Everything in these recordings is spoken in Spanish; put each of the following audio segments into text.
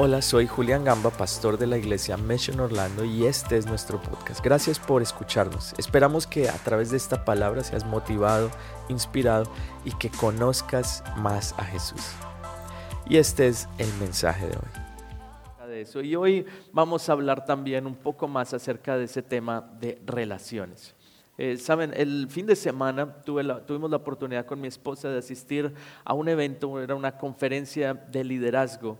Hola, soy Julián Gamba, pastor de la iglesia Mission Orlando y este es nuestro podcast. Gracias por escucharnos. Esperamos que a través de esta palabra seas motivado, inspirado y que conozcas más a Jesús. Y este es el mensaje de hoy. De eso. Y hoy vamos a hablar también un poco más acerca de ese tema de relaciones. Eh, Saben, el fin de semana tuvimos la oportunidad con mi esposa de asistir a un evento, era una conferencia de liderazgo.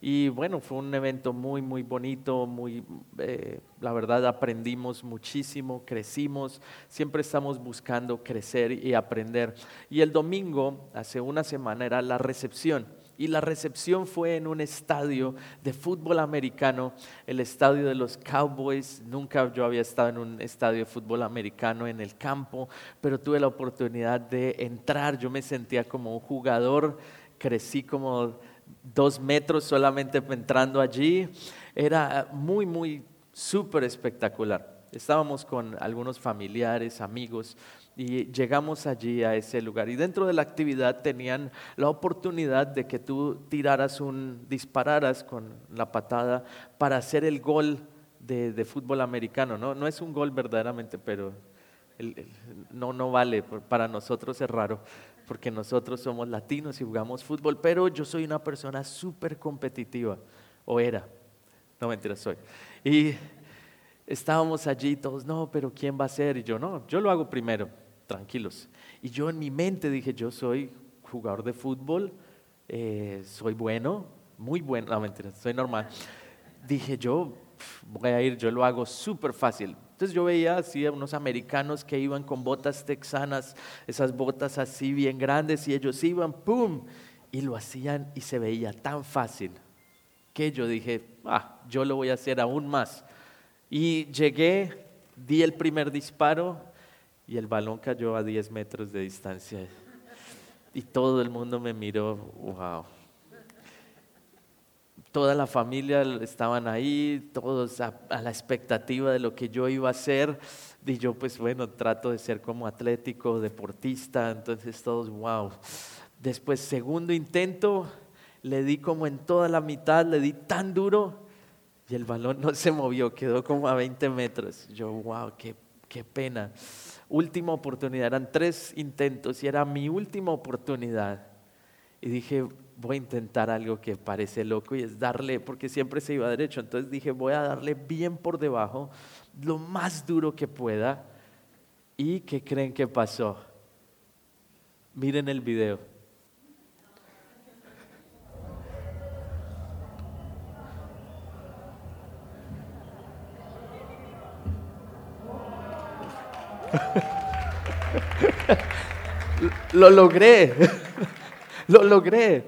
Y bueno, fue un evento muy, muy bonito, muy, eh, la verdad aprendimos muchísimo, crecimos, siempre estamos buscando crecer y aprender. Y el domingo, hace una semana, era la recepción. Y la recepción fue en un estadio de fútbol americano, el estadio de los Cowboys. Nunca yo había estado en un estadio de fútbol americano en el campo, pero tuve la oportunidad de entrar. Yo me sentía como un jugador, crecí como dos metros solamente entrando allí. Era muy, muy súper espectacular. Estábamos con algunos familiares, amigos, y llegamos allí a ese lugar. Y dentro de la actividad tenían la oportunidad de que tú tiraras un, dispararas con la patada para hacer el gol de, fútbol americano. ¿no? no es un gol verdaderamente, pero no, no vale, para nosotros es raro porque nosotros somos latinos y jugamos fútbol, pero yo soy una persona súper competitiva, o era, no mentira, soy. Y estábamos allí todos, no, pero ¿quién va a ser? Y yo, no, yo lo hago primero, tranquilos. Y yo en mi mente dije, yo soy jugador de fútbol, eh, soy bueno, muy bueno, no mentira, soy normal. Dije, yo voy a ir, yo lo hago súper fácil. Entonces yo veía así a unos americanos que iban con botas texanas, esas botas así bien grandes, y ellos iban, ¡pum! Y lo hacían y se veía tan fácil que yo dije, ah, yo lo voy a hacer aún más. Y llegué, di el primer disparo y el balón cayó a 10 metros de distancia. Y todo el mundo me miró, wow toda la familia estaban ahí, todos a, la expectativa de lo que yo iba a hacer. Y yo pues bueno, trato de ser como atlético, deportista, entonces todos, wow. Después, segundo intento, le di como en toda la mitad, le di tan duro y el balón no se movió, quedó como a 20 metros. Yo, wow, qué, qué pena. Última oportunidad, eran tres intentos y era mi última oportunidad. Y dije, voy a intentar algo que parece loco y es darle, porque siempre se iba derecho, entonces dije, voy a darle bien por debajo, lo más duro que pueda. ¿Y qué creen que pasó? Miren el video. Lo logré. Lo logré.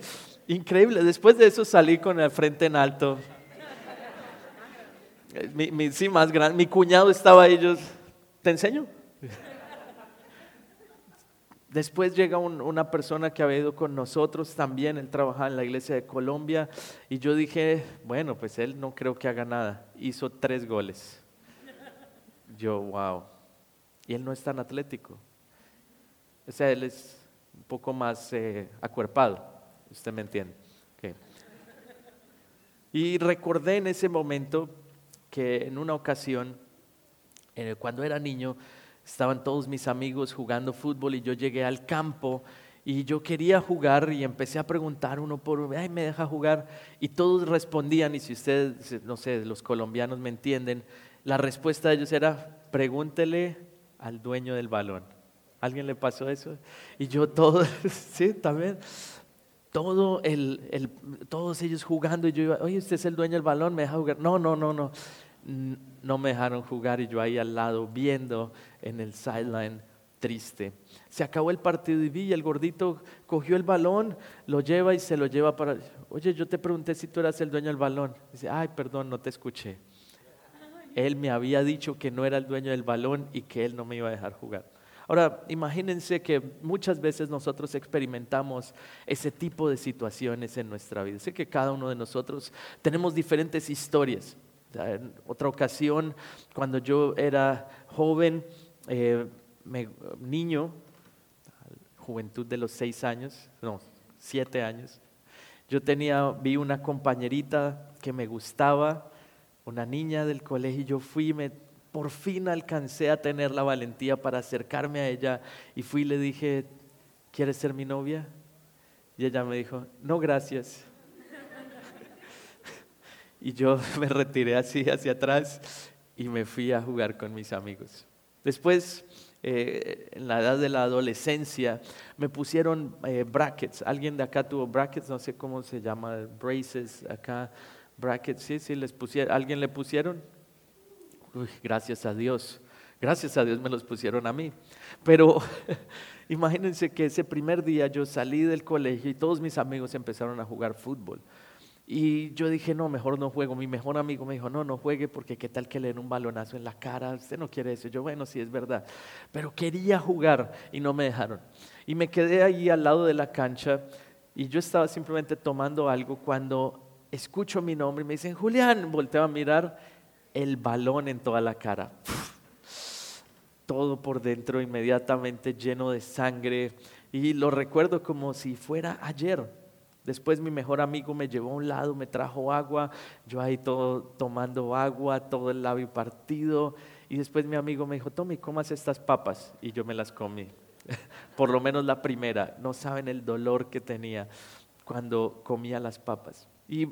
Increíble. Después de eso salí con el frente en alto. Mi, sí, más grande. Mi cuñado estaba ahí. ¿Te enseño? Después llega una persona que había ido con nosotros también, él trabajaba en la iglesia de Colombia y yo dije, bueno, pues él no creo que haga nada. Hizo tres goles. Yo, wow. Y él no es tan atlético. O sea, él es un poco más eh, acuerpado, usted me entiende. Y recordé en ese momento que en una ocasión, cuando era niño, estaban todos mis amigos jugando fútbol y yo llegué al campo y yo quería jugar y empecé a preguntar uno por uno, ay, me deja jugar. Y todos respondían, y si ustedes, no sé, los colombianos me entienden, la respuesta de ellos era, pregúntele al dueño del balón. ¿Alguien le pasó eso? Y yo todo, sí, también, todo el, el, todos ellos jugando y yo iba, oye, usted es el dueño del balón, me deja jugar. No, no, no, no, no me dejaron jugar y yo ahí al lado viendo en el sideline triste. Se acabó el partido y vi, el gordito cogió el balón, lo lleva y se lo lleva para, oye, yo te pregunté si tú eras el dueño del balón. Dice, ay, perdón, no te escuché. Él me había dicho que no era el dueño del balón y que él no me iba a dejar jugar. Ahora, imagínense que muchas veces nosotros experimentamos ese tipo de situaciones en nuestra vida. Sé que cada uno de nosotros tenemos diferentes historias. En otra ocasión, cuando yo era joven, eh, niño, juventud de los seis años, no, siete años, yo tenía, vi una compañerita que me gustaba, una niña del colegio, yo fui, me, por fin alcancé a tener la valentía para acercarme a ella y fui y le dije, ¿quieres ser mi novia? Y ella me dijo, no, gracias. y yo me retiré así hacia atrás y me fui a jugar con mis amigos. Después, eh, en la edad de la adolescencia, me pusieron eh, brackets. ¿Alguien de acá tuvo brackets? No sé cómo se llama, braces acá, brackets. Sí, sí, les pusieron. ¿Alguien le pusieron? Gracias a Dios. Gracias a Dios me los pusieron a mí. Pero imagínense que ese primer día yo salí del colegio y todos mis amigos empezaron a jugar fútbol. Y yo dije, no, mejor no juego. Mi mejor amigo me dijo, no, no juegue porque qué tal que le den un balonazo en la cara. Usted no quiere eso. Yo, bueno, sí es verdad. Pero quería jugar y no me dejaron. Y me quedé ahí al lado de la cancha y yo estaba simplemente tomando algo cuando escucho mi nombre y me dicen, Julián, volteo a mirar el balón en toda la cara. Todo por dentro inmediatamente lleno de sangre. Y lo recuerdo como si fuera ayer. Después mi mejor amigo me llevó a un lado, me trajo agua, yo ahí todo tomando agua, todo el labio partido. Y después mi amigo me dijo, Tommy, comas estas papas. Y yo me las comí. Por lo menos la primera. No saben el dolor que tenía cuando comía las papas. Y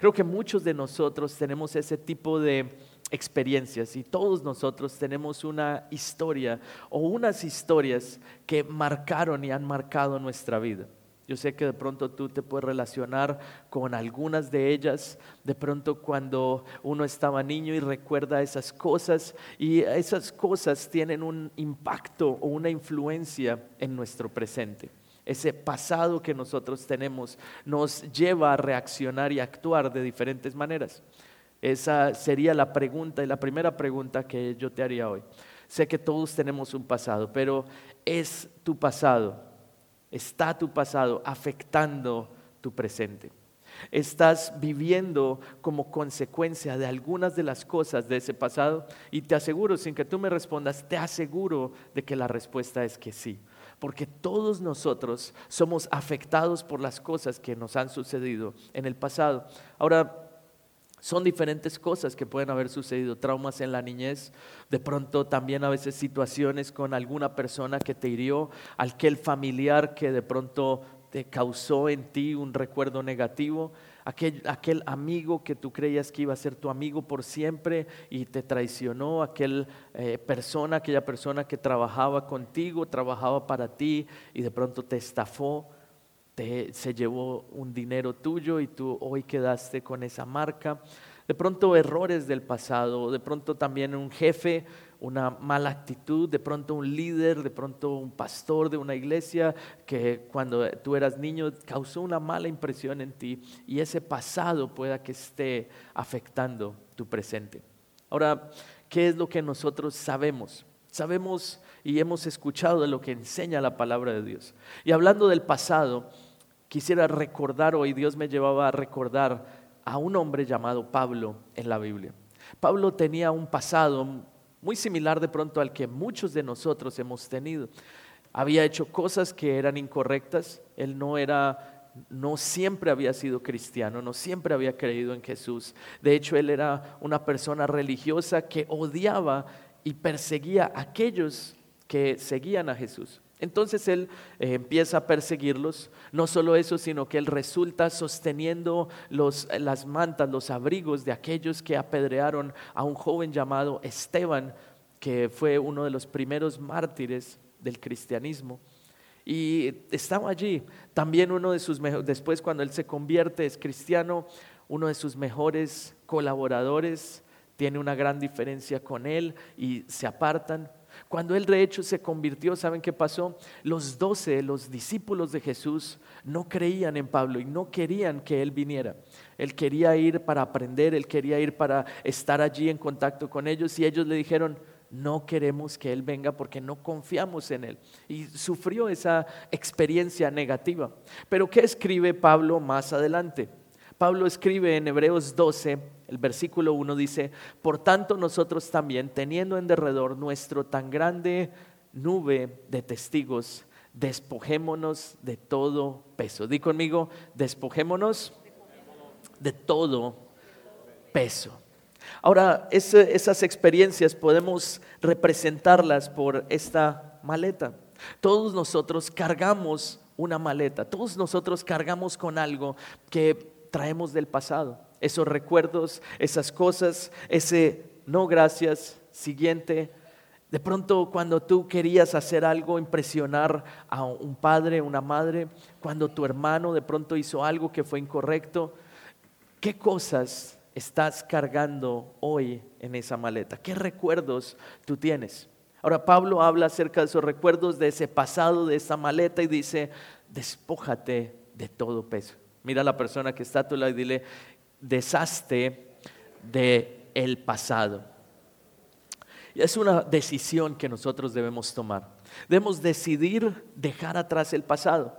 creo que muchos de nosotros tenemos ese tipo de experiencias y todos nosotros tenemos una historia o unas historias que marcaron y han marcado nuestra vida. Yo sé que de pronto tú te puedes relacionar con algunas de ellas, de pronto cuando uno estaba niño y recuerda esas cosas y esas cosas tienen un impacto o una influencia en nuestro presente. Ese pasado que nosotros tenemos nos lleva a reaccionar y actuar de diferentes maneras. Esa sería la pregunta y la primera pregunta que yo te haría hoy. Sé que todos tenemos un pasado, pero ¿es tu pasado está tu pasado afectando tu presente. Estás viviendo como consecuencia de algunas de las cosas de ese pasado y te aseguro, sin que tú me respondas, te aseguro de que la respuesta es que sí. Porque todos nosotros somos afectados por las cosas que nos han sucedido en el pasado. Ahora, son diferentes cosas que pueden haber sucedido, traumas en la niñez, de pronto también a veces situaciones con alguna persona que te hirió, aquel familiar que de pronto te causó en ti un recuerdo negativo, aquel, aquel amigo que tú creías que iba a ser tu amigo por siempre y te traicionó, aquel eh, persona, aquella persona que trabajaba contigo, trabajaba para ti y de pronto te estafó se llevó un dinero tuyo y tú hoy quedaste con esa marca. De pronto errores del pasado, de pronto también un jefe, una mala actitud, de pronto un líder, de pronto un pastor de una iglesia que cuando tú eras niño causó una mala impresión en ti y ese pasado pueda que esté afectando tu presente. Ahora, ¿qué es lo que nosotros sabemos? Sabemos y hemos escuchado de lo que enseña la palabra de Dios. Y hablando del pasado, quisiera recordar hoy, Dios me llevaba a recordar a un hombre llamado Pablo en la Biblia. Pablo tenía un pasado muy similar de pronto al que muchos de nosotros hemos tenido. Había hecho cosas que eran incorrectas, él no era no siempre había sido cristiano, no siempre había creído en Jesús. De hecho, él era una persona religiosa que odiaba y perseguía a aquellos que seguían a Jesús. Entonces él eh, empieza a perseguirlos, no solo eso, sino que él resulta sosteniendo las mantas, los abrigos de aquellos que apedrearon a un joven llamado Esteban, que fue uno de los primeros mártires del cristianismo. Y estaba allí, también uno de sus mejores, después cuando él se convierte, es cristiano, uno de sus mejores colaboradores, tiene una gran diferencia con él y se apartan. Cuando él de hecho se convirtió, ¿saben qué pasó? Los doce, los discípulos de Jesús, no creían en Pablo y no querían que él viniera. Él quería ir para aprender, él quería ir para estar allí en contacto con ellos y ellos le dijeron, no queremos que Él venga porque no confiamos en Él. Y sufrió esa experiencia negativa. Pero ¿qué escribe Pablo más adelante? Pablo escribe en Hebreos 12, el versículo 1 dice, por tanto nosotros también, teniendo en derredor nuestro tan grande nube de testigos, despojémonos de todo peso. Di conmigo, despojémonos de todo peso. Ahora, esas experiencias podemos representarlas por esta maleta. Todos nosotros cargamos una maleta, todos nosotros cargamos con algo que traemos del pasado, esos recuerdos, esas cosas, ese no gracias, siguiente. De pronto cuando tú querías hacer algo, impresionar a un padre, una madre, cuando tu hermano de pronto hizo algo que fue incorrecto, ¿qué cosas estás cargando hoy en esa maleta? ¿Qué recuerdos tú tienes? Ahora Pablo habla acerca de esos recuerdos, de ese pasado, de esa maleta y dice, despójate de todo peso. Mira a la persona que está a tu lado y dile, deshazte de el pasado. Y es una decisión que nosotros debemos tomar. Debemos decidir dejar atrás el pasado.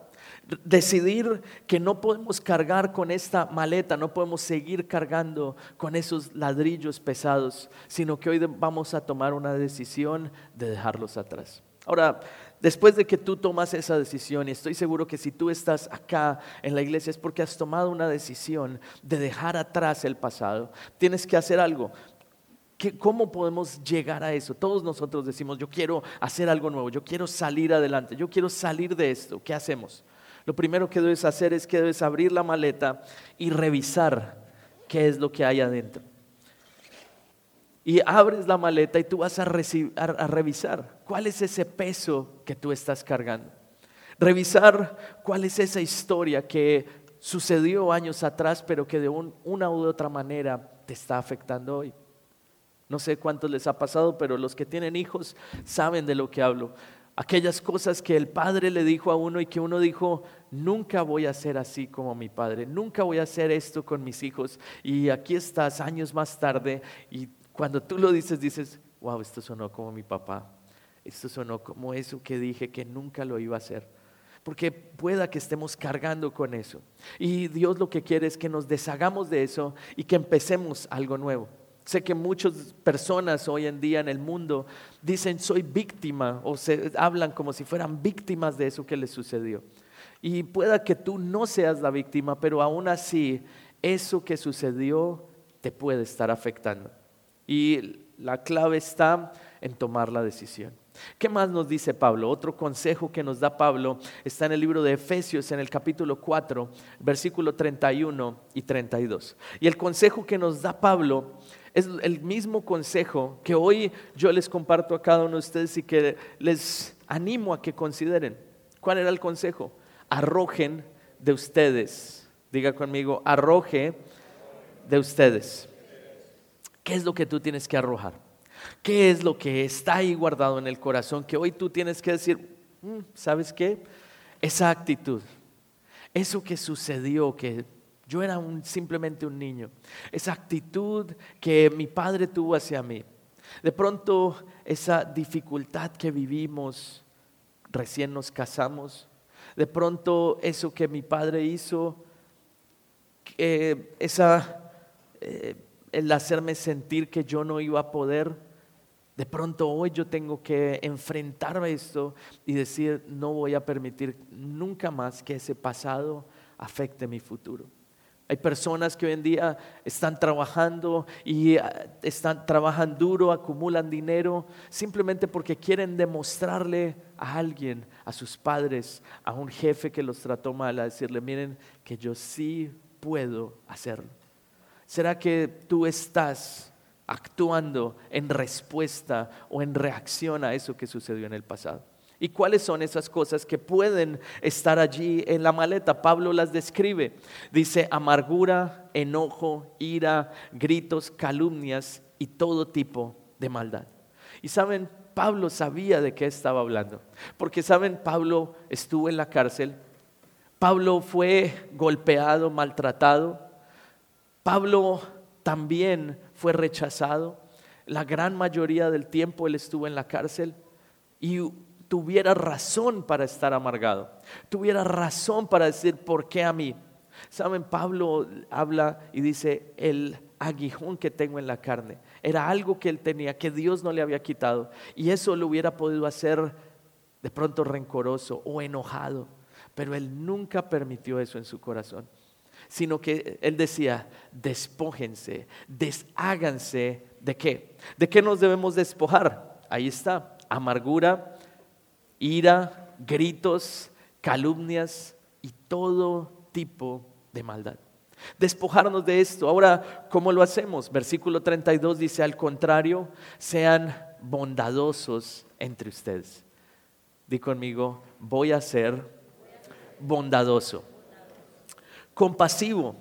Decidir que no podemos cargar con esta maleta, no podemos seguir cargando con esos ladrillos pesados, sino que hoy vamos a tomar una decisión de dejarlos atrás. Ahora, después de que tú tomas esa decisión, y estoy seguro que si tú estás acá en la iglesia es porque has tomado una decisión de dejar atrás el pasado, tienes que hacer algo. ¿Cómo podemos llegar a eso? Todos nosotros decimos, yo quiero hacer algo nuevo, yo quiero salir adelante, yo quiero salir de esto. ¿Qué hacemos? Lo primero que debes hacer es que debes abrir la maleta y revisar qué es lo que hay adentro. Y abres la maleta y tú vas a, a revisar cuál es ese peso que tú estás cargando. Revisar cuál es esa historia que sucedió años atrás, pero que de una u otra manera te está afectando hoy. No sé cuántos les ha pasado, pero los que tienen hijos saben de lo que hablo. Aquellas cosas que el padre le dijo a uno y que uno dijo, nunca voy a ser así como mi padre, nunca voy a hacer esto con mis hijos. Y aquí estás años más tarde y cuando tú lo dices, dices, wow, esto sonó como mi papá, esto sonó como eso que dije que nunca lo iba a hacer. Porque pueda que estemos cargando con eso. Y Dios lo que quiere es que nos deshagamos de eso y que empecemos algo nuevo. Sé que muchas personas hoy en día en el mundo dicen soy víctima o se hablan como si fueran víctimas de eso que les sucedió. Y pueda que tú no seas la víctima, pero aún así eso que sucedió te puede estar afectando. Y la clave está en tomar la decisión. ¿Qué más nos dice Pablo? Otro consejo que nos da Pablo está en el libro de Efesios, en el capítulo 4, versículo 31 y 32. Y el consejo que nos da Pablo es el mismo consejo que hoy yo les comparto a cada uno de ustedes y que les animo a que consideren. ¿Cuál era el consejo? Arrojen de ustedes. Diga conmigo, arroje de ustedes. ¿Qué es lo que tú tienes que arrojar? ¿Qué es lo que está ahí guardado en el corazón que hoy tú tienes que decir, mm, ¿sabes qué? Esa actitud, eso que sucedió, que yo era simplemente un niño. Esa actitud que mi padre tuvo hacia mí. De pronto esa dificultad que vivimos, recién nos casamos. De pronto eso que mi padre hizo, esa, eh, el hacerme sentir que yo no iba a poder. De pronto hoy yo tengo que enfrentarme a esto y decir, no voy a permitir nunca más que ese pasado afecte mi futuro. Hay personas que hoy en día están trabajando y ah, están trabajan duro, acumulan dinero simplemente porque quieren demostrarle a alguien, a sus padres, a un jefe que los trató mal, a decirle, miren que yo sí puedo hacerlo. ¿Será que tú estás actuando en respuesta o en reacción a eso que sucedió en el pasado? ¿Y cuáles son esas cosas que pueden estar allí en la maleta? Pablo las describe. Dice amargura, enojo, ira, gritos, calumnias y todo tipo de maldad. Y saben, Pablo sabía de qué estaba hablando. Porque saben, Pablo estuvo en la cárcel. Pablo fue golpeado, maltratado. Pablo también fue rechazado. La gran mayoría del tiempo él estuvo en la cárcel. Y tuviera razón para estar amargado, tuviera razón para decir, ¿por qué a mí? Saben, Pablo habla y dice, el aguijón que tengo en la carne, era algo que él tenía, que Dios no le había quitado, y eso lo hubiera podido hacer de pronto rencoroso o enojado, pero él nunca permitió eso en su corazón. Sino que él decía, despójense, desháganse de qué. ¿De qué nos debemos despojar? Ahí está, amargura, ira, gritos, calumnias y todo tipo de maldad. Despojarnos de esto. Ahora, ¿cómo lo hacemos? Versículo 32 dice, al contrario, sean bondadosos entre ustedes. Di conmigo, voy a ser bondadoso. Compasivo.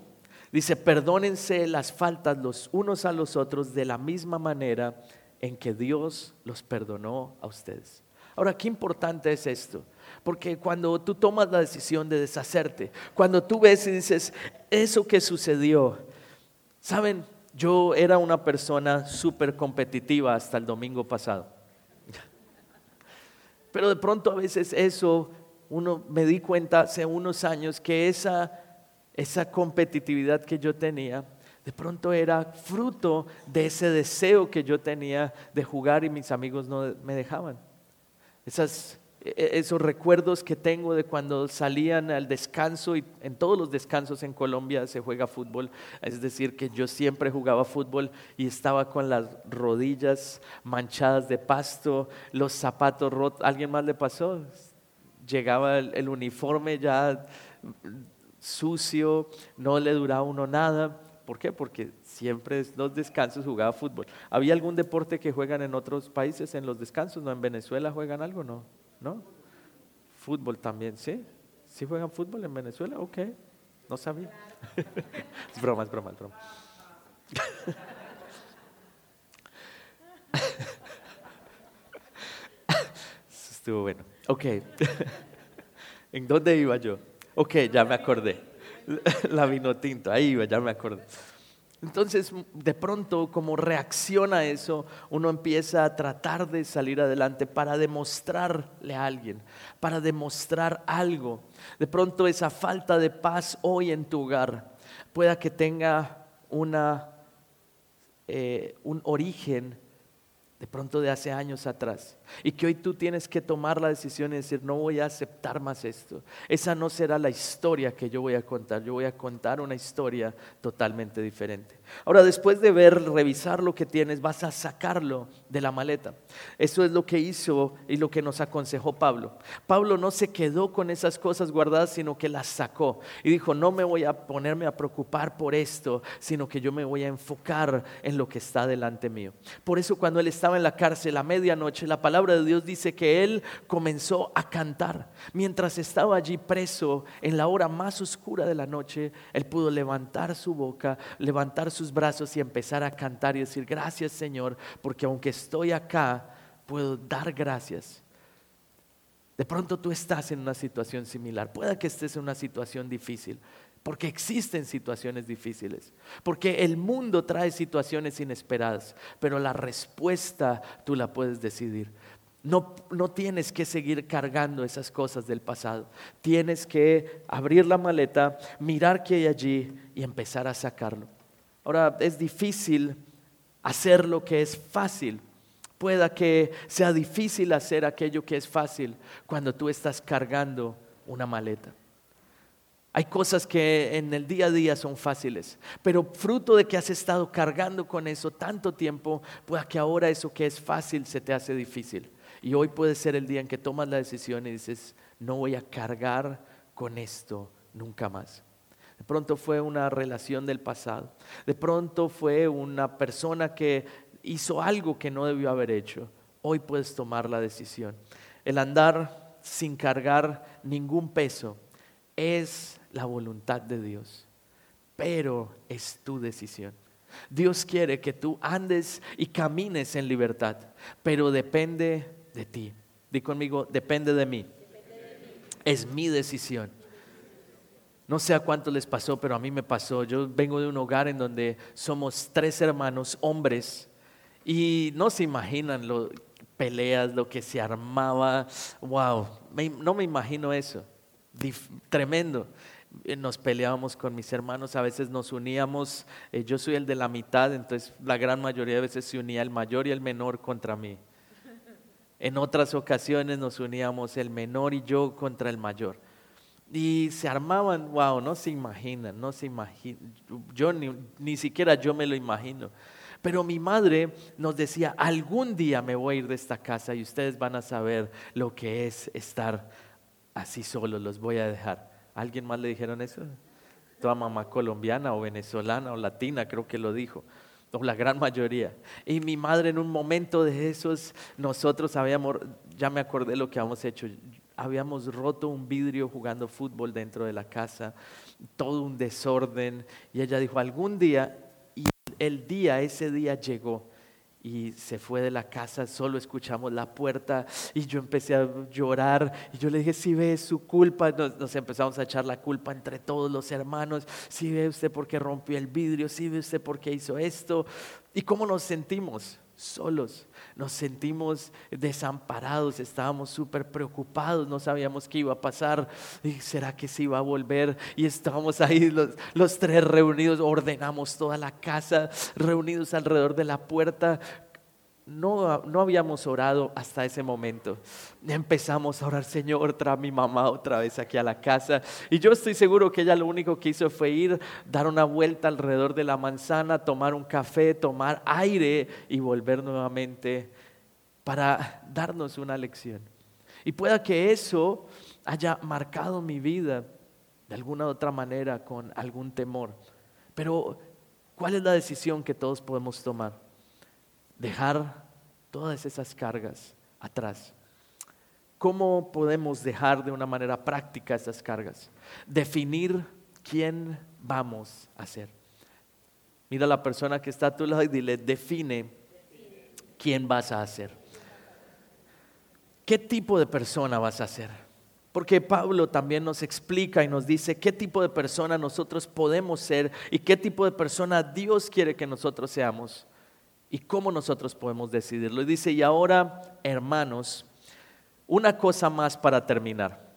Dice, perdónense las faltas los unos a los otros de la misma manera en que Dios los perdonó a ustedes. Ahora, qué importante es esto. Porque cuando tú tomas la decisión de deshacerte, cuando tú ves y dices, eso que sucedió, saben, yo era una persona súper competitiva hasta el domingo pasado. Pero de pronto a veces eso, uno me di cuenta hace unos años que esa, esa competitividad que yo tenía, de pronto era fruto de ese deseo que yo tenía de jugar y mis amigos no me dejaban. E-, esos recuerdos que tengo de cuando salían al descanso y en todos los descansos en Colombia se juega fútbol, es decir, que yo siempre jugaba fútbol y estaba con las rodillas manchadas de pasto, los zapatos rotos, ¿alguien más le pasó? Llegaba el, uniforme ya sucio, no le duraba uno nada. ¿Por qué? Porque siempre los descansos jugaba fútbol. ¿Había algún deporte que juegan en otros países en los descansos? ¿No? ¿En Venezuela juegan algo? No. ¿no? Fútbol también, ¿sí? ¿Sí juegan fútbol en Venezuela? Ok, no sabía. es broma, es broma, es broma. Estuvo bueno. Ok. ¿En dónde iba yo? Ok, ya me acordé. La vino tinto, ahí ya me acordé. Entonces, de pronto, como reacciona a eso, uno empieza a tratar de salir adelante para demostrarle a alguien, para demostrar algo. De pronto, esa falta de paz hoy en tu hogar pueda que tenga una, eh, un origen de pronto de hace años atrás. Y que hoy tú tienes que tomar la decisión y decir, no voy a aceptar más esto. Esa no será la historia que yo voy a contar. Yo voy a contar una historia totalmente diferente. Ahora, después de ver, revisar lo que tienes, vas a sacarlo de la maleta. Eso es lo que hizo y lo que nos aconsejó Pablo. Pablo no se quedó con esas cosas guardadas, sino que las sacó. Y dijo, no me voy a ponerme a preocupar por esto, sino que yo me voy a enfocar en lo que está delante mío. Por eso cuando él estaba en la cárcel a medianoche, la palabra de Dios dice que él comenzó a cantar. Mientras estaba allí preso en la hora más oscura de la noche, él pudo levantar su boca, levantar sus brazos y empezar a cantar y decir, gracias Señor, porque aunque estoy acá, puedo dar gracias. De pronto tú estás en una situación similar, pueda que estés en una situación difícil, porque existen situaciones difíciles, porque el mundo trae situaciones inesperadas, pero la respuesta tú la puedes decidir. No, no, tienes que seguir cargando esas cosas del pasado. Tienes que abrir la maleta, mirar qué hay allí y empezar a sacarlo. Ahora, es difícil hacer lo que es fácil. Pueda que sea difícil hacer aquello que es fácil cuando tú estás cargando una maleta. Hay cosas que en el día a día son fáciles, pero fruto de que has estado cargando con eso tanto tiempo, pueda que ahora eso que es fácil se te hace difícil. Y hoy puede ser el día en que tomas la decisión y dices, no voy a cargar con esto nunca más. De pronto fue una relación del pasado. De pronto fue una persona que hizo algo que no debió haber hecho. Hoy puedes tomar la decisión. El andar sin cargar ningún peso es la voluntad de Dios, pero es tu decisión. Dios quiere que tú andes y camines en libertad, pero depende de ti. Di conmigo, depende de mí. Es mi decisión. No sé a cuánto les pasó, pero a mí me pasó. Yo vengo de un hogar en donde somos tres hermanos, hombres, y no se imaginan lo peleas, lo que se armaba. Wow, no me imagino eso. tremendo. Eh, nos peleábamos con mis hermanos, a veces nos uníamos, eh, yo soy el de la mitad, entonces la gran mayoría de veces se unía el mayor y el menor contra mí. En otras ocasiones nos uníamos el menor y yo contra el mayor. Y se armaban, wow, no se imaginan, no se imaginan. Yo ni, ni siquiera yo me lo imagino. Pero mi madre nos decía, algún día me voy a ir de esta casa y ustedes van a saber lo que es estar así solos, los voy a dejar. ¿Alguien más le dijeron eso? Toda mamá colombiana o venezolana o latina creo que lo dijo o la gran mayoría. Y mi madre en un momento de esos, nosotros habíamos, ya me acordé lo que habíamos hecho, habíamos roto un vidrio jugando fútbol dentro de la casa, todo un desorden, y ella dijo, algún día el día, ese día llegó y se fue de la casa, solo escuchamos la puerta y yo empecé a llorar y yo le dije, si ve su culpa, nos, empezamos a echar la culpa entre todos los hermanos, si ve usted por qué rompió el vidrio, si ve usted por qué hizo esto y cómo nos sentimos solos, nos sentimos desamparados, estábamos súper preocupados, no sabíamos qué iba a pasar, será que se iba a volver y estábamos ahí los, los tres reunidos, ordenamos toda la casa, reunidos alrededor de la puerta, no, no habíamos orado hasta ese momento. Empezamos a orar, Señor, trae mi mamá otra vez aquí a la casa. Y yo estoy seguro que ella lo único que hizo fue ir, dar una vuelta alrededor de la manzana, tomar un café, tomar aire y volver nuevamente para darnos una lección. Y pueda que eso haya marcado mi vida de alguna u otra manera con algún temor. Pero, ¿cuál es la decisión que todos podemos tomar? Dejar todas esas cargas atrás. ¿Cómo podemos dejar de una manera práctica esas cargas? Definir quién vamos a ser. Mira a la persona que está a tu lado y dile, define quién vas a ser. ¿Qué tipo de persona vas a ser? Porque Pablo también nos explica y nos dice qué tipo de persona nosotros podemos ser y qué tipo de persona Dios quiere que nosotros seamos y cómo nosotros podemos decidirlo. Y dice, y ahora, hermanos, una cosa más para terminar.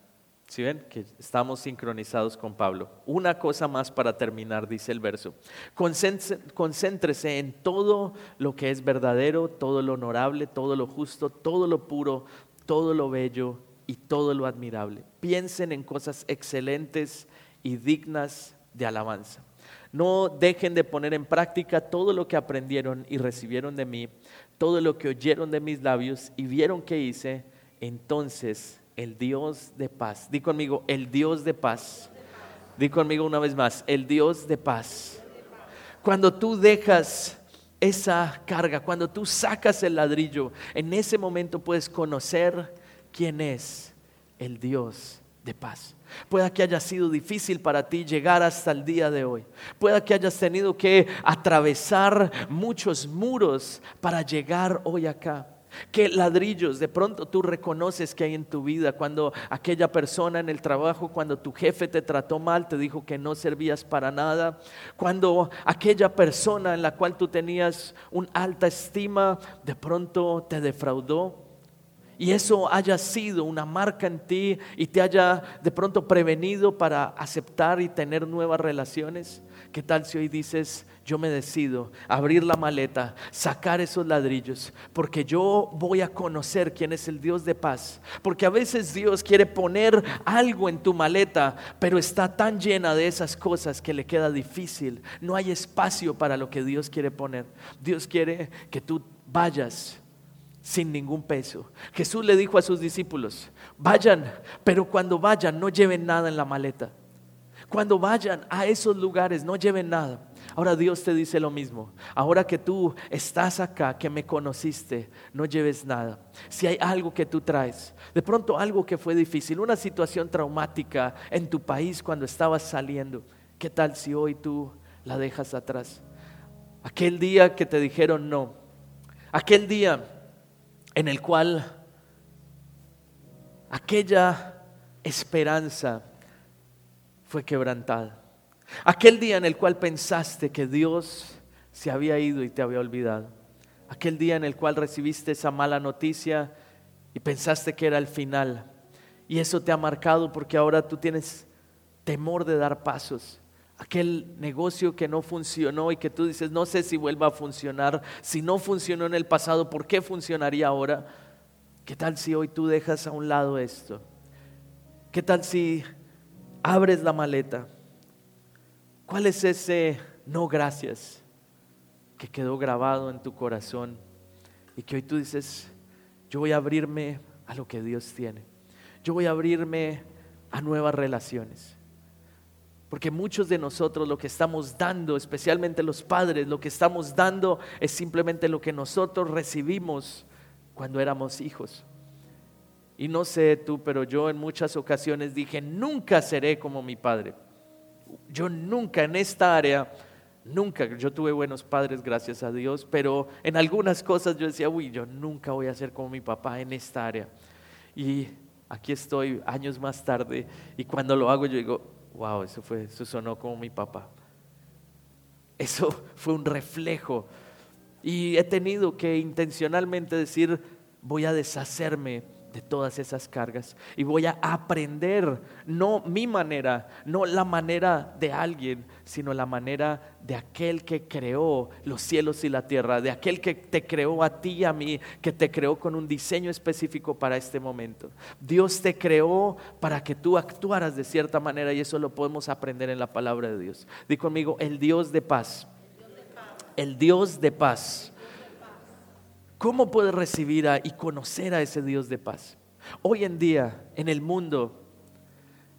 Si ven que estamos sincronizados con Pablo. Una cosa más para terminar, dice el verso. Concéntrese en todo lo que es verdadero, todo lo honorable, todo lo justo, todo lo puro, todo lo bello y todo lo admirable. Piensen en cosas excelentes y dignas de alabanza. No dejen de poner en práctica todo lo que aprendieron y recibieron de mí, todo lo que oyeron de mis labios y vieron que hice. Entonces el Dios de paz, di conmigo, el Dios de paz. Di conmigo una vez más, el Dios de paz. Cuando tú dejas esa carga, cuando tú sacas el ladrillo, en ese momento puedes conocer quién es el Dios de paz. Pueda que haya sido difícil para ti llegar hasta el día de hoy. Pueda que hayas tenido que atravesar muchos muros para llegar hoy acá. ¿Qué ladrillos de pronto tú reconoces que hay en tu vida cuando aquella persona en el trabajo, cuando tu jefe te trató mal, te dijo que no servías para nada, cuando aquella persona en la cual tú tenías una alta estima, de pronto te defraudó? Y eso haya sido una marca en ti y te haya de pronto prevenido para aceptar y tener nuevas relaciones? ¿Qué tal si hoy dices, yo me decido abrir la maleta, sacar esos ladrillos, porque yo voy a conocer quién es el Dios de paz? Porque a veces Dios quiere poner algo en tu maleta, pero está tan llena de esas cosas que le queda difícil. No hay espacio para lo que Dios quiere poner. Dios quiere que tú vayas sin ningún peso. Jesús le dijo a sus discípulos, vayan, pero cuando vayan no lleven nada en la maleta. Cuando vayan a esos lugares no lleven nada. Ahora Dios te dice lo mismo. Ahora que tú estás acá, que me conociste, no lleves nada. Si hay algo que tú traes, de pronto algo que fue difícil, una situación traumática en tu país cuando estabas saliendo, ¿qué tal si hoy tú la dejas atrás? Aquel día que te dijeron no, aquel día en el cual aquella esperanza fue quebrantada. Aquel día en el cual pensaste que Dios se había ido y te había olvidado. Aquel día en el cual recibiste esa mala noticia y pensaste que era el final. Y eso te ha marcado porque ahora tú tienes temor de dar pasos aquel negocio que no funcionó y que tú dices, no sé si vuelva a funcionar, si no funcionó en el pasado, ¿por qué funcionaría ahora? ¿Qué tal si hoy tú dejas a un lado esto? ¿Qué tal si abres la maleta, ¿cuál es ese no gracias que quedó grabado en tu corazón y que hoy tú dices, yo voy a abrirme a lo que Dios tiene, yo voy a abrirme a nuevas relaciones? Porque muchos de nosotros lo que estamos dando, especialmente los padres, lo que estamos dando es simplemente lo que nosotros recibimos cuando éramos hijos. Y no sé tú, pero yo en muchas ocasiones dije, nunca seré como mi padre. Yo nunca en esta área, nunca, yo tuve buenos padres, gracias a Dios, pero en algunas cosas yo decía, uy, yo nunca voy a ser como mi papá en esta área. Y aquí estoy años más tarde y cuando lo hago yo digo, wow, eso, fue, eso sonó como mi papá. Eso fue un reflejo. Y he tenido que intencionalmente decir, voy a deshacerme de todas esas cargas y voy a aprender, no mi manera, no la manera de alguien, sino la manera de aquel que creó los cielos y la tierra, de aquel que te creó a ti y a mí, que te creó con un diseño específico para este momento. Dios te creó para que tú actuaras de cierta manera y eso lo podemos aprender en la palabra de Dios. Di conmigo, el Dios de paz. El Dios de paz ¿Cómo puedes recibir y conocer a ese Dios de paz? Hoy en día, en el mundo,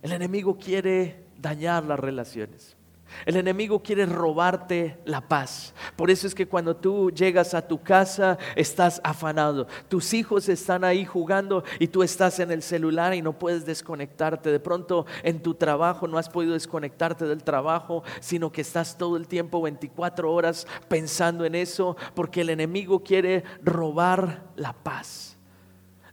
el enemigo quiere dañar las relaciones. El enemigo quiere robarte la paz. Por eso es que cuando tú llegas a tu casa estás afanado. Tus hijos están ahí jugando y tú estás en el celular y no puedes desconectarte. De pronto en tu trabajo no has podido desconectarte del trabajo, sino que estás todo el tiempo 24 horas pensando en eso porque el enemigo quiere robar la paz.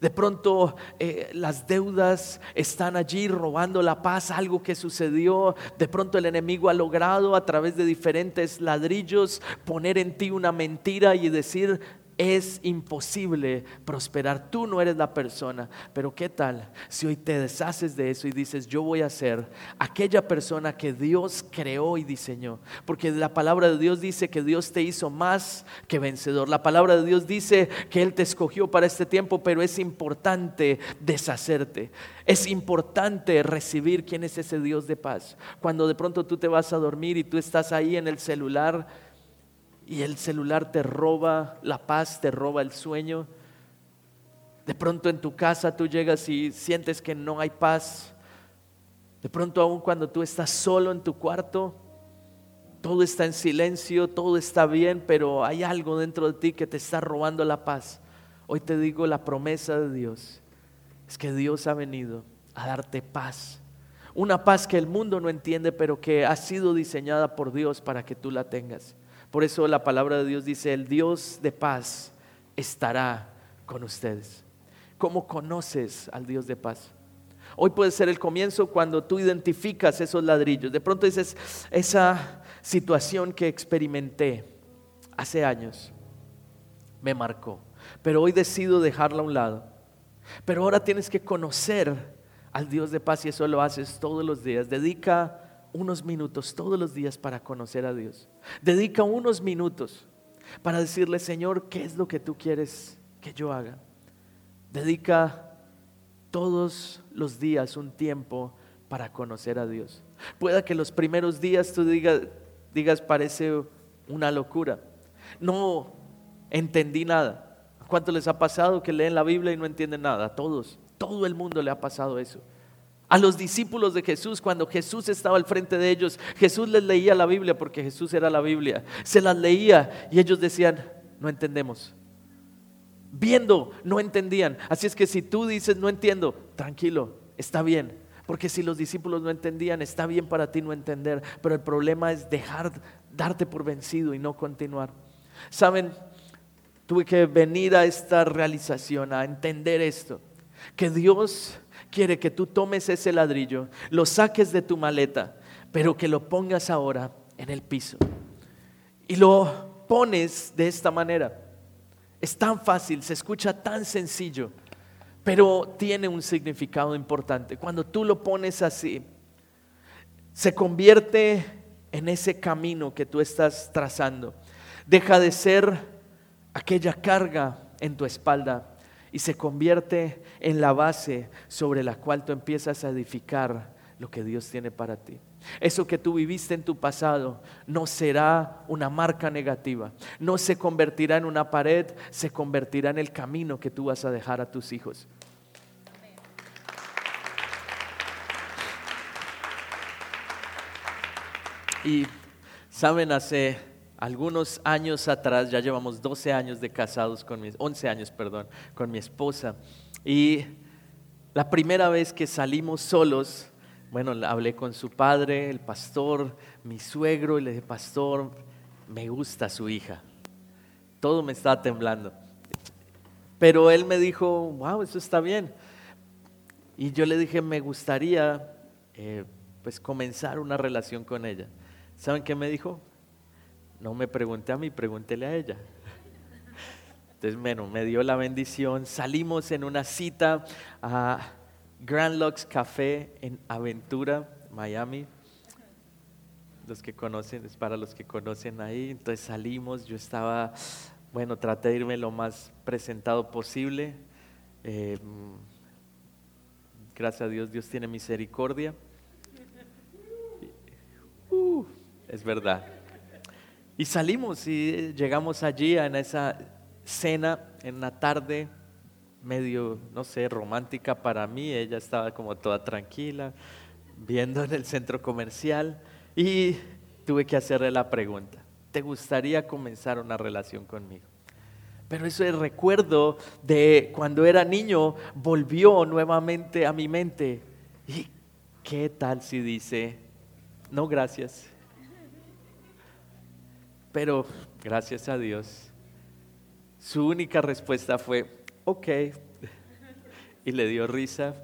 De pronto eh, las deudas están allí robando la paz, algo que sucedió. De pronto el enemigo ha logrado a través de diferentes ladrillos poner en ti una mentira y decir, es imposible prosperar. Tú no eres la persona. Pero ¿qué tal si hoy te deshaces de eso y dices, yo voy a ser aquella persona que Dios creó y diseñó? Porque la palabra de Dios dice que Dios te hizo más que vencedor. La palabra de Dios dice que Él te escogió para este tiempo, pero es importante deshacerte. Es importante recibir quién es ese Dios de paz. Cuando de pronto tú te vas a dormir y tú estás ahí en el celular y el celular te roba la paz, te roba el sueño. De pronto en tu casa tú llegas y sientes que no hay paz. De pronto aún cuando tú estás solo en tu cuarto, todo está en silencio, todo está bien, pero hay algo dentro de ti que te está robando la paz. Hoy te digo la promesa de Dios. Es que Dios ha venido a darte paz. Una paz que el mundo no entiende, pero que ha sido diseñada por Dios para que tú la tengas. Por eso la palabra de Dios dice, el Dios de paz estará con ustedes. ¿Cómo conoces al Dios de paz? Hoy puede ser el comienzo cuando tú identificas esos ladrillos. De pronto dices, esa situación que experimenté hace años me marcó, pero hoy decido dejarla a un lado. Pero ahora tienes que conocer al Dios de paz y eso lo haces todos los días. Dedica unos minutos todos los días para conocer a Dios. Dedica unos minutos para decirle, Señor, ¿qué es lo que tú quieres que yo haga? Dedica todos los días un tiempo para conocer a Dios. Pueda que los primeros días tú digas, digas parece una locura. No entendí nada. ¿Cuánto les ha pasado que leen la Biblia y no entienden nada? A todos. Todo el mundo le ha pasado eso a los discípulos de Jesús, cuando Jesús estaba al frente de ellos, Jesús les leía la Biblia porque Jesús era la Biblia. Se las leía y ellos decían, no entendemos. Viendo, no entendían. Así es que si tú dices, no entiendo, tranquilo, está bien. Porque si los discípulos no entendían, está bien para ti no entender. Pero el problema es dejar, darte por vencido y no continuar. Saben, tuve que venir a esta realización, a entender esto. Que Dios quiere que tú tomes ese ladrillo, lo saques de tu maleta, pero que lo pongas ahora en el piso. Y lo pones de esta manera. Es tan fácil, se escucha tan sencillo, pero tiene un significado importante. Cuando tú lo pones así, se convierte en ese camino que tú estás trazando. Deja de ser aquella carga en tu espalda y se convierte en la base sobre la cual tú empiezas a edificar lo que Dios tiene para ti. Eso que tú viviste en tu pasado no será una marca negativa, no se convertirá en una pared, se convertirá en el camino que tú vas a dejar a tus hijos. Y saben, hace algunos años atrás, ya llevamos 12 años de casados con mi, 11 años, perdón, con mi esposa. Y la primera vez que salimos solos, bueno, hablé con su padre, el pastor, mi suegro, y le dije, pastor, me gusta su hija. Todo me estaba temblando. Pero él me dijo, wow, eso está bien. Y yo le dije, me gustaría eh, pues comenzar una relación con ella. ¿Saben qué me dijo? No me pregunté a mí, pregúntele a ella. Entonces, bueno, me dio la bendición. Salimos en una cita a Grand Lux Café en Aventura, Miami. Los que conocen, es para los que conocen ahí. Entonces salimos, yo estaba, bueno, traté de irme lo más presentado posible. Eh, gracias a Dios, Dios tiene misericordia. Uh, es verdad. Y salimos y llegamos allí en esa cena en la tarde medio, no sé, romántica para mí. Ella estaba como toda tranquila, viendo en el centro comercial y tuve que hacerle la pregunta, ¿te gustaría comenzar una relación conmigo? Pero ese recuerdo de cuando era niño volvió nuevamente a mi mente. ¿Y qué tal si dice, no gracias? Pero gracias a Dios, su única respuesta fue, ok. Y le dio risa.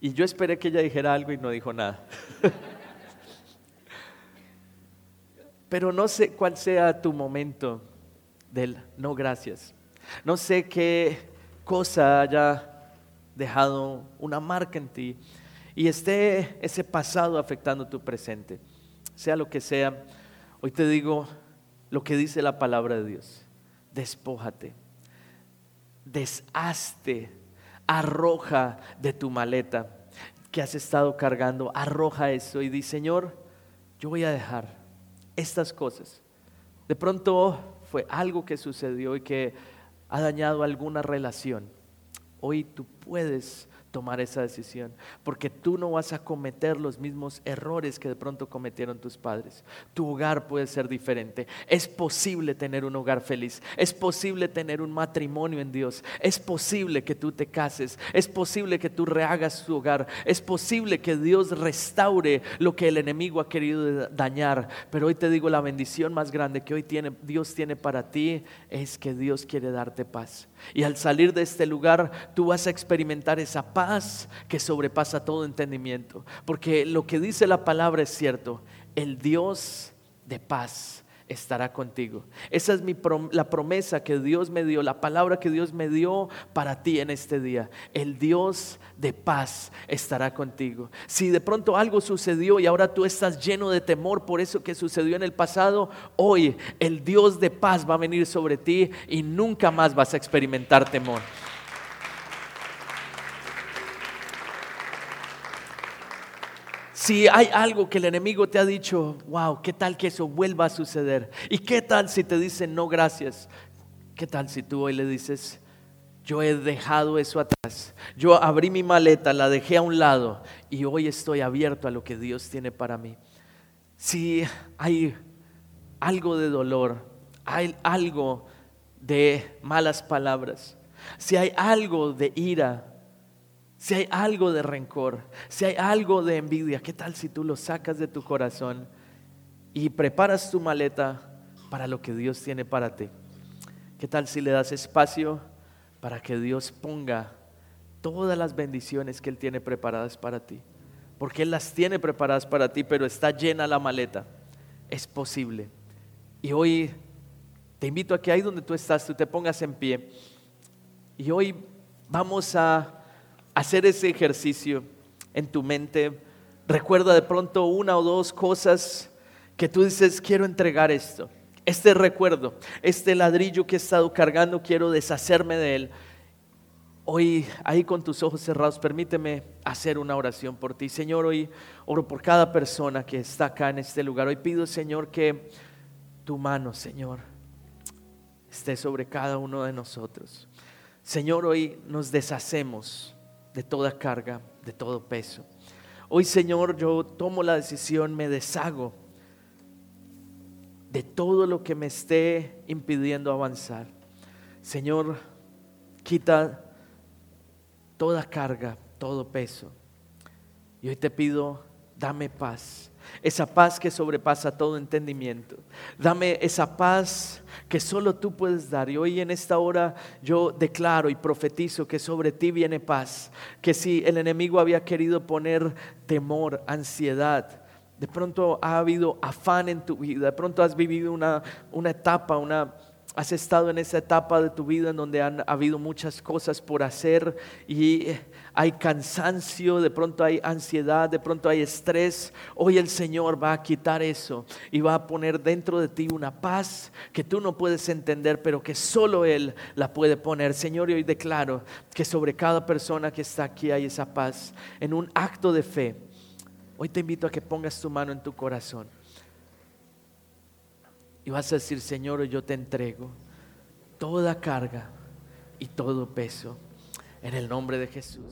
Y yo esperé que ella dijera algo y no dijo nada. Pero no sé cuál sea tu momento del no gracias. No sé qué cosa haya dejado una marca en ti y esté ese pasado afectando tu presente. Sea lo que sea, hoy te digo lo que dice la palabra de Dios. Despójate deshazte, arroja de tu maleta que has estado cargando, arroja eso y di, Señor, yo voy a dejar estas cosas. De pronto fue algo que sucedió y que ha dañado alguna relación. Hoy tú puedes tomar esa decisión, porque tú no vas a cometer los mismos errores que de pronto cometieron tus padres. Tu hogar puede ser diferente. Es posible tener un hogar feliz, es posible tener un matrimonio en Dios, es posible que tú te cases, es posible que tú rehagas tu hogar, es posible que Dios restaure lo que el enemigo ha querido dañar. Pero hoy te digo, la bendición más grande que hoy tiene, Dios tiene para ti es que Dios quiere darte paz. Y al salir de este lugar, tú vas a experimentar esa paz que sobrepasa todo entendimiento. Porque lo que dice la palabra es cierto. El Dios de paz estará contigo. Esa es mi la promesa que Dios me dio, la palabra que Dios me dio para ti en este día. El Dios de paz estará contigo. Si de pronto algo sucedió y ahora tú estás lleno de temor por eso que sucedió en el pasado, hoy el Dios de paz va a venir sobre ti y nunca más vas a experimentar temor. Si hay algo que el enemigo te ha dicho, wow, ¿qué tal que eso vuelva a suceder? ¿Y qué tal si te dicen no gracias? ¿Qué tal si tú hoy le dices, yo he dejado eso atrás, yo abrí mi maleta, la dejé a un lado y hoy estoy abierto a lo que Dios tiene para mí? Si hay algo de dolor, hay algo de malas palabras, si hay algo de ira, si hay algo de rencor, si hay algo de envidia, ¿qué tal si tú lo sacas de tu corazón y preparas tu maleta para lo que Dios tiene para ti? ¿Qué tal si le das espacio para que Dios ponga todas las bendiciones que Él tiene preparadas para ti? Porque Él las tiene preparadas para ti, pero está llena la maleta. Es posible. Y hoy te invito a que ahí donde tú estás, tú te pongas en pie. Y hoy vamos a hacer ese ejercicio en tu mente. Recuerda de pronto una o dos cosas que tú dices, quiero entregar esto. Este recuerdo, este ladrillo que he estado cargando, quiero deshacerme de él. Hoy, ahí con tus ojos cerrados, permíteme hacer una oración por ti. Señor, hoy oro por cada persona que está acá en este lugar. Hoy pido, Señor, que tu mano, Señor, esté sobre cada uno de nosotros. Señor, hoy nos deshacemos de toda carga, de todo peso. Hoy, Señor, yo tomo la decisión, me deshago de todo lo que me esté impidiendo avanzar. Señor, quita toda carga, todo peso. Y hoy te pido, dame paz. Esa paz que sobrepasa todo entendimiento. Dame esa paz que solo tú puedes dar. Y hoy en esta hora yo declaro y profetizo que sobre ti viene paz. Que si el enemigo había querido poner temor, ansiedad, de pronto ha habido afán en tu vida, de pronto has vivido una, una etapa, una Has estado en esa etapa de tu vida en donde han habido muchas cosas por hacer y hay cansancio, de pronto hay ansiedad, de pronto hay estrés. Hoy el Señor va a quitar eso y va a poner dentro de ti una paz que tú no puedes entender, pero que solo Él la puede poner. Señor, y hoy declaro que sobre cada persona que está aquí hay esa paz en un acto de fe. Hoy te invito a que pongas tu mano en tu corazón. Y vas a decir, Señor, yo te entrego toda carga y todo peso en el nombre de Jesús.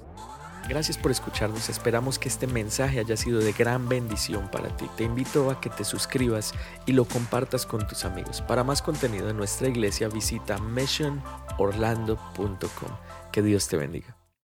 Gracias por escucharnos. Esperamos que este mensaje haya sido de gran bendición para ti. Te invito a que te suscribas y lo compartas con tus amigos. Para más contenido en nuestra iglesia visita missionorlando.com. Que Dios te bendiga.